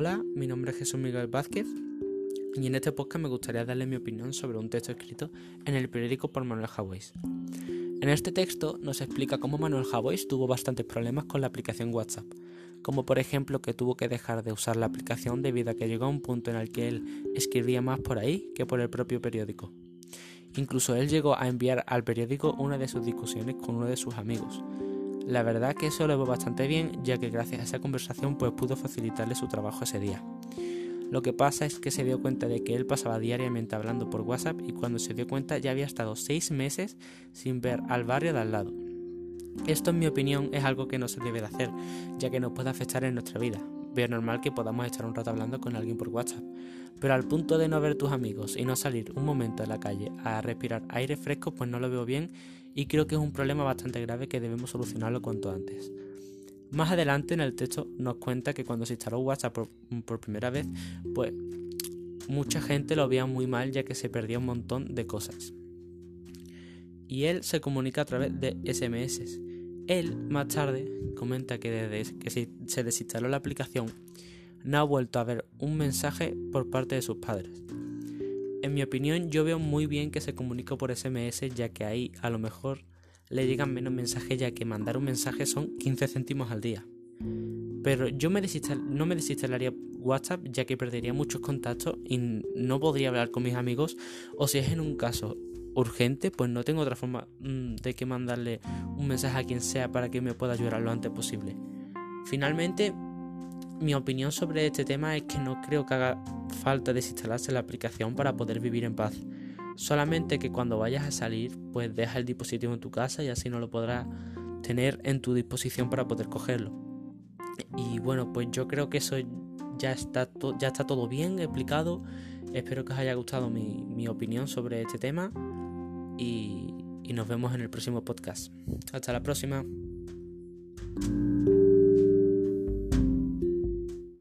mi nombre es Jesús Miguel Vázquez y en este podcast me gustaría darle mi opinión sobre un texto escrito en el periódico por Manuel Javois. En este texto nos explica cómo Manuel Javois tuvo bastantes problemas con la aplicación WhatsApp, como por ejemplo que tuvo que dejar de usar la aplicación debido a que llegó a un punto en el que él escribía más por ahí que por el propio periódico. Incluso él llegó a enviar al periódico una de sus discusiones con uno de sus amigos. La verdad que eso lo va bastante bien, ya que gracias a esa conversación pues pudo facilitarle su trabajo ese día. Lo que pasa es que se dio cuenta de que él pasaba diariamente hablando por WhatsApp y cuando se dio cuenta ya había estado seis meses sin ver al barrio de al lado. Esto en mi opinión es algo que no se debe de hacer, ya que nos puede afectar en nuestra vida. Veo normal que podamos estar un rato hablando con alguien por WhatsApp, pero al punto de no ver tus amigos y no salir un momento a la calle a respirar aire fresco, pues no lo veo bien y creo que es un problema bastante grave que debemos solucionarlo cuanto antes. Más adelante en el texto nos cuenta que cuando se instaló WhatsApp por, primera vez, pues mucha gente lo veía muy mal ya que se perdía un montón de cosas. Y él se comunica a través de SMS. Él más tarde comenta que desde que se desinstaló la aplicación no ha vuelto a ver un mensaje por parte de sus padres. En mi opinión yo veo muy bien que se comunica por SMS ya que ahí a lo mejor le llegan menos mensajes ya que mandar un mensaje son 15 céntimos al día. Pero yo me no me desinstalaría WhatsApp ya que perdería muchos contactos y no podría hablar con mis amigos o si es en un caso urgente pues no tengo otra forma mm, de que mandarle un mensaje a quien sea para que me pueda ayudar lo antes posible. Finalmente, mi opinión sobre este tema es que no creo que haga falta desinstalarse la aplicación para poder vivir en paz. Solamente que cuando vayas a salir, pues deja el dispositivo en tu casa y así no lo podrás tener en tu disposición para poder cogerlo. Y bueno, pues yo creo que eso ya está, todo bien explicado. Espero que os haya gustado mi opinión sobre este tema y, nos vemos en el próximo podcast. Hasta la próxima.